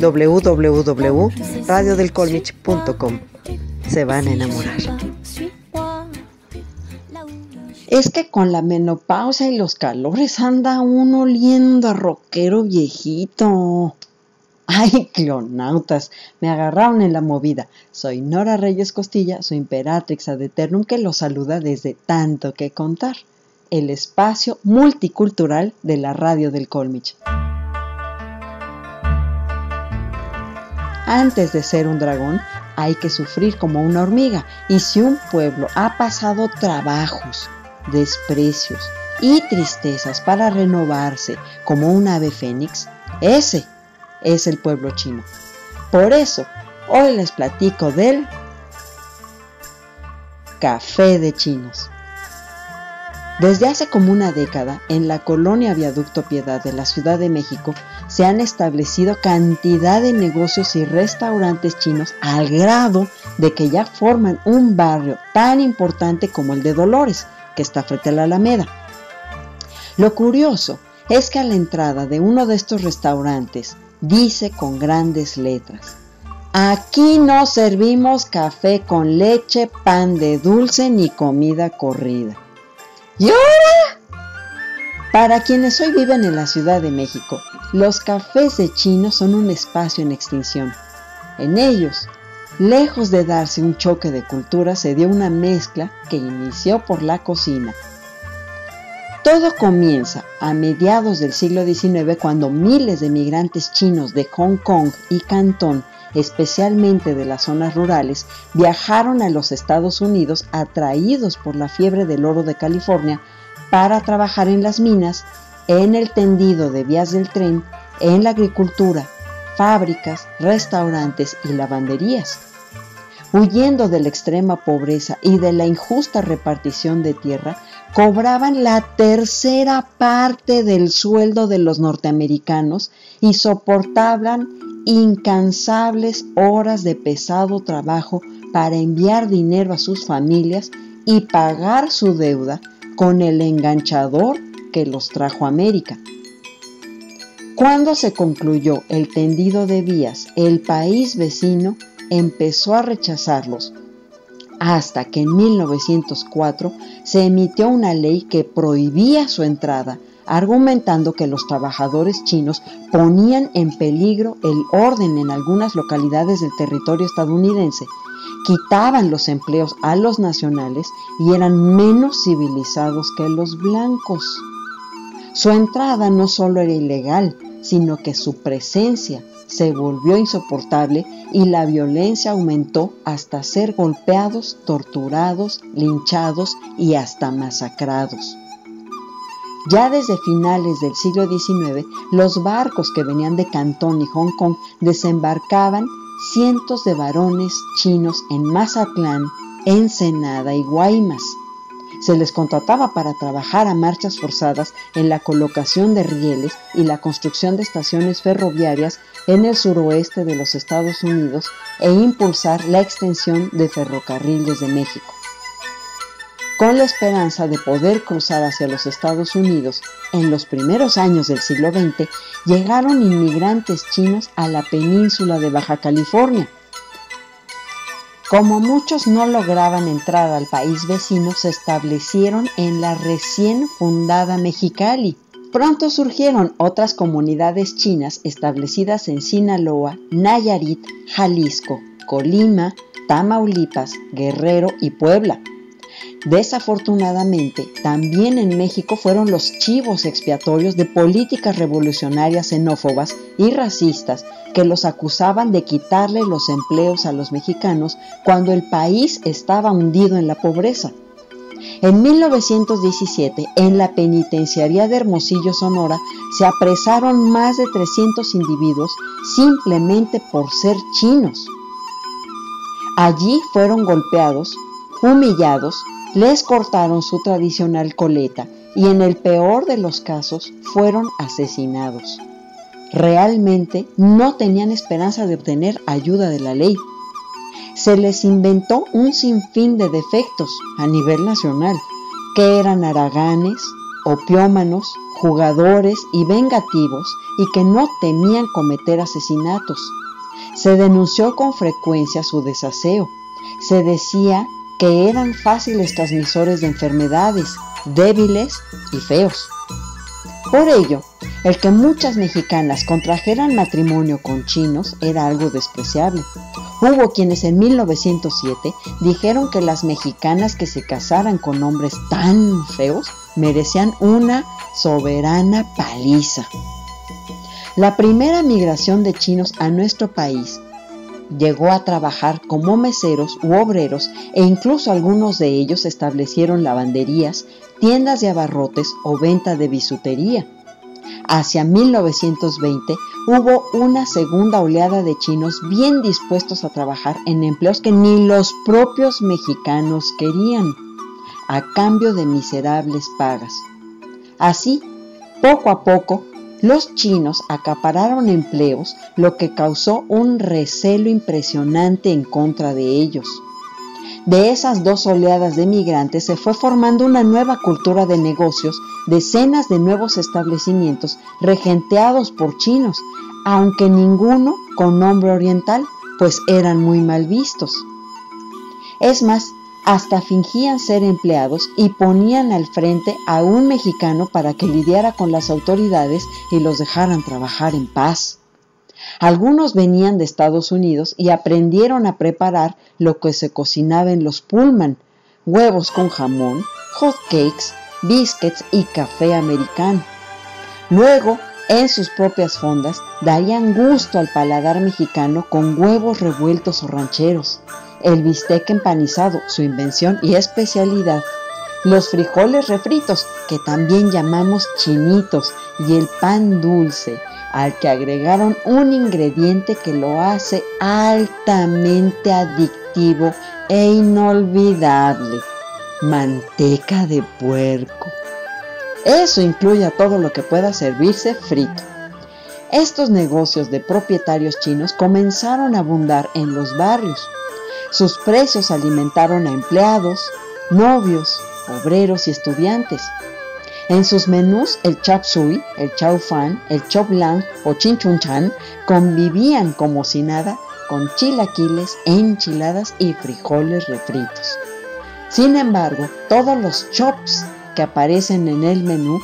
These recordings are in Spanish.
www.radiodelcolmich.com. Se van a enamorar. Es que con la menopausia y los calores anda uno oliendo a rockero viejito. Ay, clonautas, me agarraron en la movida. Soy Nora Reyes Costilla, su imperatrix ad eternum, que los saluda desde tanto que contar, el espacio multicultural de la radio del Colmich. Antes de ser un dragón, hay que sufrir como una hormiga. Y si un pueblo ha pasado trabajos, desprecios y tristezas para renovarse como un ave fénix, ese es el pueblo chino. Por eso, hoy les platico del café de chinos. Desde hace como una década, en la colonia Viaducto Piedad de la Ciudad de México, se han establecido cantidad de negocios y restaurantes chinos al grado de que ya forman un barrio tan importante como el de Dolores, que está frente a la Alameda. Lo curioso es que a la entrada de uno de estos restaurantes dice con grandes letras, aquí no servimos café con leche, pan de dulce ni comida corrida. ¿Y ahora? Para quienes hoy viven en la Ciudad de México, los cafés de chino son un espacio en extinción. En ellos, lejos de darse un choque de cultura, se dio una mezcla que inició por la cocina. Todo comienza a mediados del siglo XIX cuando miles de migrantes chinos de Hong Kong y Cantón, especialmente de las zonas rurales, viajaron a los Estados Unidos atraídos por la fiebre del oro de California para trabajar en las minas, en el tendido de vías del tren, en la agricultura, fábricas, restaurantes y lavanderías. Huyendo de la extrema pobreza y de la injusta repartición de tierra, cobraban la tercera parte del sueldo de los norteamericanos y soportaban incansables horas de pesado trabajo para enviar dinero a sus familias y pagar su deuda con el enganchador que los trajo a América. Cuando se concluyó el tendido de vías, el país vecino empezó a rechazarlos hasta que en 1904 se emitió una ley que prohibía su entrada, argumentando que los trabajadores chinos ponían en peligro el orden en algunas localidades del territorio estadounidense, quitaban los empleos a los nacionales y eran menos civilizados que los blancos. Su entrada no solo era ilegal, sino que su presencia se volvió insoportable y la violencia aumentó hasta ser golpeados, torturados, linchados y hasta masacrados. Ya desde finales del siglo XIX, los barcos que venían de Cantón y Hong Kong desembarcaban cientos de varones chinos en Mazatlán, Ensenada y Guaymas se les contrataba para trabajar a marchas forzadas en la colocación de rieles y la construcción de estaciones ferroviarias en el suroeste de los Estados Unidos e impulsar la extensión de ferrocarriles de México. Con la esperanza de poder cruzar hacia los Estados Unidos en los primeros años del siglo XX, llegaron inmigrantes chinos a la península de Baja California, como muchos no lograban entrar al país vecino, se establecieron en la recién fundada Mexicali. Pronto surgieron otras comunidades chinas establecidas en Sinaloa, Nayarit, Jalisco, Colima, Tamaulipas, Guerrero y Puebla. Desafortunadamente, también en México fueron los chivos expiatorios de políticas revolucionarias xenófobas y racistas que los acusaban de quitarle los empleos a los mexicanos cuando el país estaba hundido en la pobreza. En 1917, en la penitenciaría de Hermosillo, Sonora, se apresaron más de 300 individuos simplemente por ser chinos. Allí fueron golpeados, humillados, les cortaron su tradicional coleta y en el peor de los casos fueron asesinados. Realmente no tenían esperanza de obtener ayuda de la ley. Se les inventó un sinfín de defectos a nivel nacional, que eran haraganes, opiómanos, jugadores y vengativos y que no temían cometer asesinatos. Se denunció con frecuencia su desaseo. Se decía que eran fáciles transmisores de enfermedades, débiles y feos. Por ello, el que muchas mexicanas contrajeran matrimonio con chinos era algo despreciable. Hubo quienes en 1907 dijeron que las mexicanas que se casaran con hombres tan feos merecían una soberana paliza. La primera migración de chinos a nuestro país llegó a trabajar como meseros u obreros e incluso algunos de ellos establecieron lavanderías, tiendas de abarrotes o venta de bisutería. Hacia 1920 hubo una segunda oleada de chinos bien dispuestos a trabajar en empleos que ni los propios mexicanos querían, a cambio de miserables pagas. Así, poco a poco, los chinos acapararon empleos, lo que causó un recelo impresionante en contra de ellos. De esas dos oleadas de migrantes se fue formando una nueva cultura de negocios, decenas de nuevos establecimientos regenteados por chinos, aunque ninguno con nombre oriental, pues eran muy mal vistos. Es más, hasta fingían ser empleados y ponían al frente a un mexicano para que lidiara con las autoridades y los dejaran trabajar en paz. Algunos venían de Estados Unidos y aprendieron a preparar lo que se cocinaba en los Pullman, huevos con jamón, hot cakes, biscuits y café americano. Luego, en sus propias fondas, darían gusto al paladar mexicano con huevos revueltos o rancheros, el bistec empanizado, su invención y especialidad, los frijoles refritos, que también llamamos chinitos, y el pan dulce, al que agregaron un ingrediente que lo hace altamente adictivo e inolvidable, manteca de puerco. Eso incluye a todo lo que pueda servirse frito. Estos negocios de propietarios chinos comenzaron a abundar en los barrios. Sus precios alimentaron a empleados, novios, obreros y estudiantes. En sus menús, el chap sui, el chow fan, el chop lang o chin chun chan convivían como si nada con chilaquiles, enchiladas y frijoles refritos. Sin embargo, todos los chops que aparecen en el menú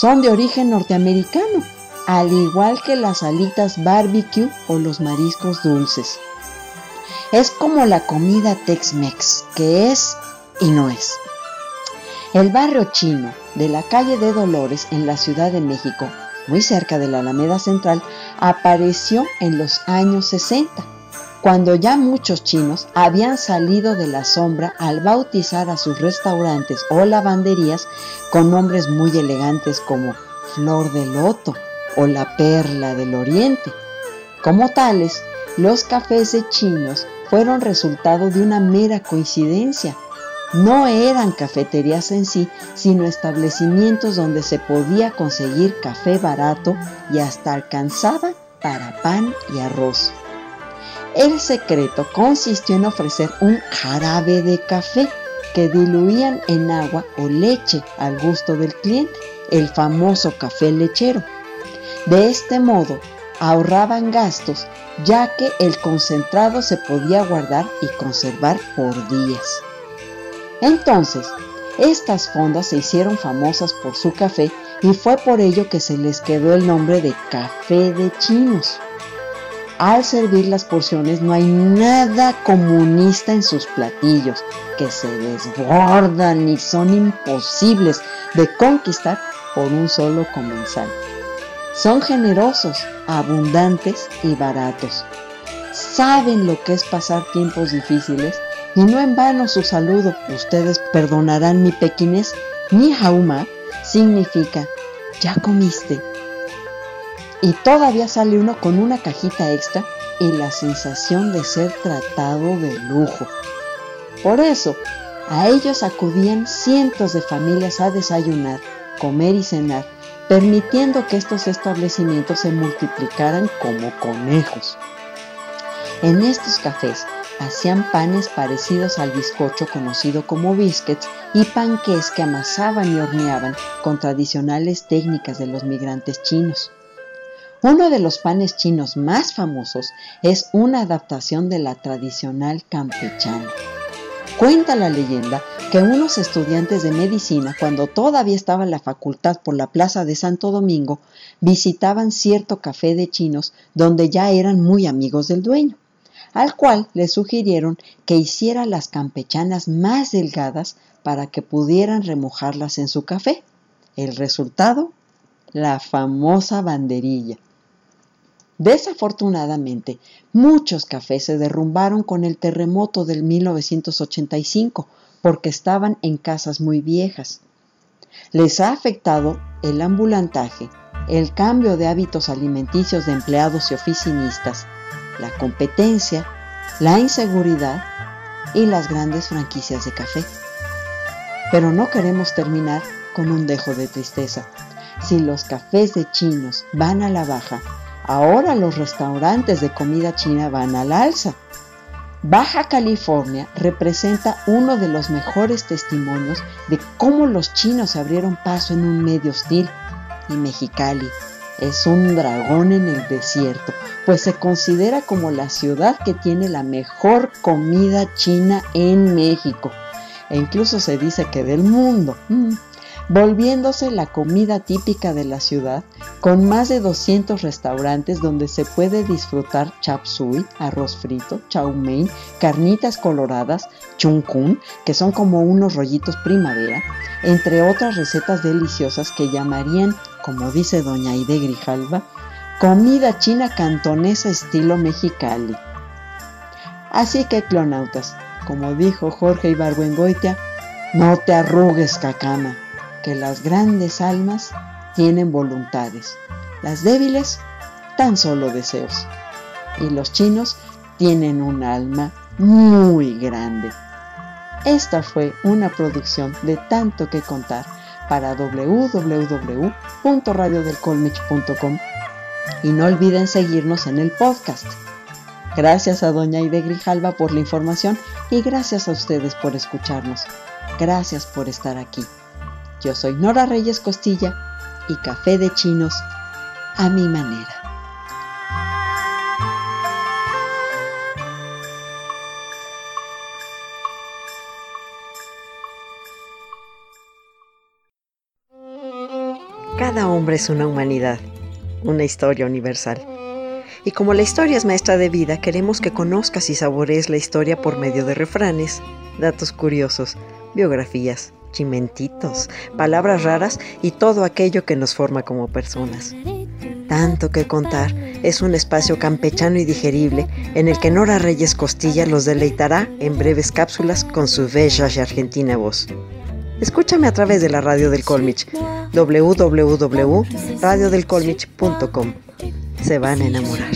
son de origen norteamericano, al igual que las alitas barbecue o los mariscos dulces. Es como la comida Tex-Mex, que es y no es. El barrio chino de la calle de Dolores en la Ciudad de México, muy cerca de la Alameda Central, apareció en los años 60, cuando ya muchos chinos habían salido de la sombra al bautizar a sus restaurantes o lavanderías con nombres muy elegantes como Flor de Loto o la Perla del Oriente. Como tales, los cafés de chinos fueron resultado de una mera coincidencia no eran cafeterías en sí, sino establecimientos donde se podía conseguir café barato y hasta alcanzaba para pan y arroz. El secreto consistió en ofrecer un jarabe de café que diluían en agua o leche al gusto del cliente, el famoso café lechero. De este modo, ahorraban gastos ya que el concentrado se podía guardar y conservar por días. Entonces, estas fondas se hicieron famosas por su café y fue por ello que se les quedó el nombre de café de chinos. Al servir las porciones no hay nada comunista en sus platillos, que se desbordan y son imposibles de conquistar por un solo comensal. Son generosos, abundantes y baratos. Saben lo que es pasar tiempos difíciles Y no en vano su saludo, ustedes perdonarán mi pequinés, ni jauma, significa, ya comiste. Y todavía sale uno con una cajita extra y la sensación de ser tratado de lujo. Por eso, a ellos acudían cientos de familias a desayunar, comer y cenar, permitiendo que estos establecimientos se multiplicaran como conejos. En estos cafés hacían panes parecidos al bizcocho conocido como biscuits y panqués que amasaban y horneaban con tradicionales técnicas de los migrantes chinos. Uno de los panes chinos más famosos es una adaptación de la tradicional campechana. Cuenta la leyenda que unos estudiantes de medicina, cuando todavía estaba en la facultad por la plaza de Santo Domingo, visitaban cierto café de chinos donde ya eran muy amigos del dueño, al cual le sugirieron que hiciera las campechanas más delgadas para que pudieran remojarlas en su café. El resultado, la famosa banderilla. Desafortunadamente, muchos cafés se derrumbaron con el terremoto del 1985 porque estaban en casas muy viejas. Les ha afectado el ambulantaje, el cambio de hábitos alimenticios de empleados y oficinistas, la competencia, la inseguridad y las grandes franquicias de café. Pero no queremos terminar con un dejo de tristeza. Si los cafés de chinos van a la baja, Ahora los restaurantes de comida china van al alza. Baja California representa uno de los mejores testimonios de cómo los chinos abrieron paso en un medio hostil. Y Mexicali es un dragón en el desierto, pues se considera como la ciudad que tiene la mejor comida china en México. E incluso se dice que del mundo. Mm volviéndose la comida típica de la ciudad, con más de 200 restaurantes donde se puede disfrutar chap suey, arroz frito, chow mein, carnitas coloradas, chung kun, que son como unos rollitos primavera, entre otras recetas deliciosas que llamarían, como dice doña Aide Grijalva, comida china cantonesa estilo mexicali. Así que, clonautas, como dijo Jorge Ibargüengoitia, no te arrugues, cacama que las grandes almas tienen voluntades, las débiles tan solo deseos. Y los chinos tienen un alma muy grande. Esta fue una producción de tanto que contar para www.radiodelcolmich.com y no olviden seguirnos en el podcast. Gracias a Doña Ide Grijalva por la información y gracias a ustedes por escucharnos. Gracias por estar aquí. Yo soy Nora Reyes Costilla y Café de Chinos a mi manera. Cada hombre es una humanidad, una historia universal. Y como la historia es maestra de vida, queremos que conozcas y saborees la historia por medio de refranes, datos curiosos, biografías, chimentitos, palabras raras y todo aquello que nos forma como personas. Tanto que contar es un espacio campechano y digerible en el que Nora Reyes Costilla los deleitará en breves cápsulas con su bella y argentina voz. Escúchame a través de la radio del Colmich, www.radiodelcolmich.com. Se van a enamorar.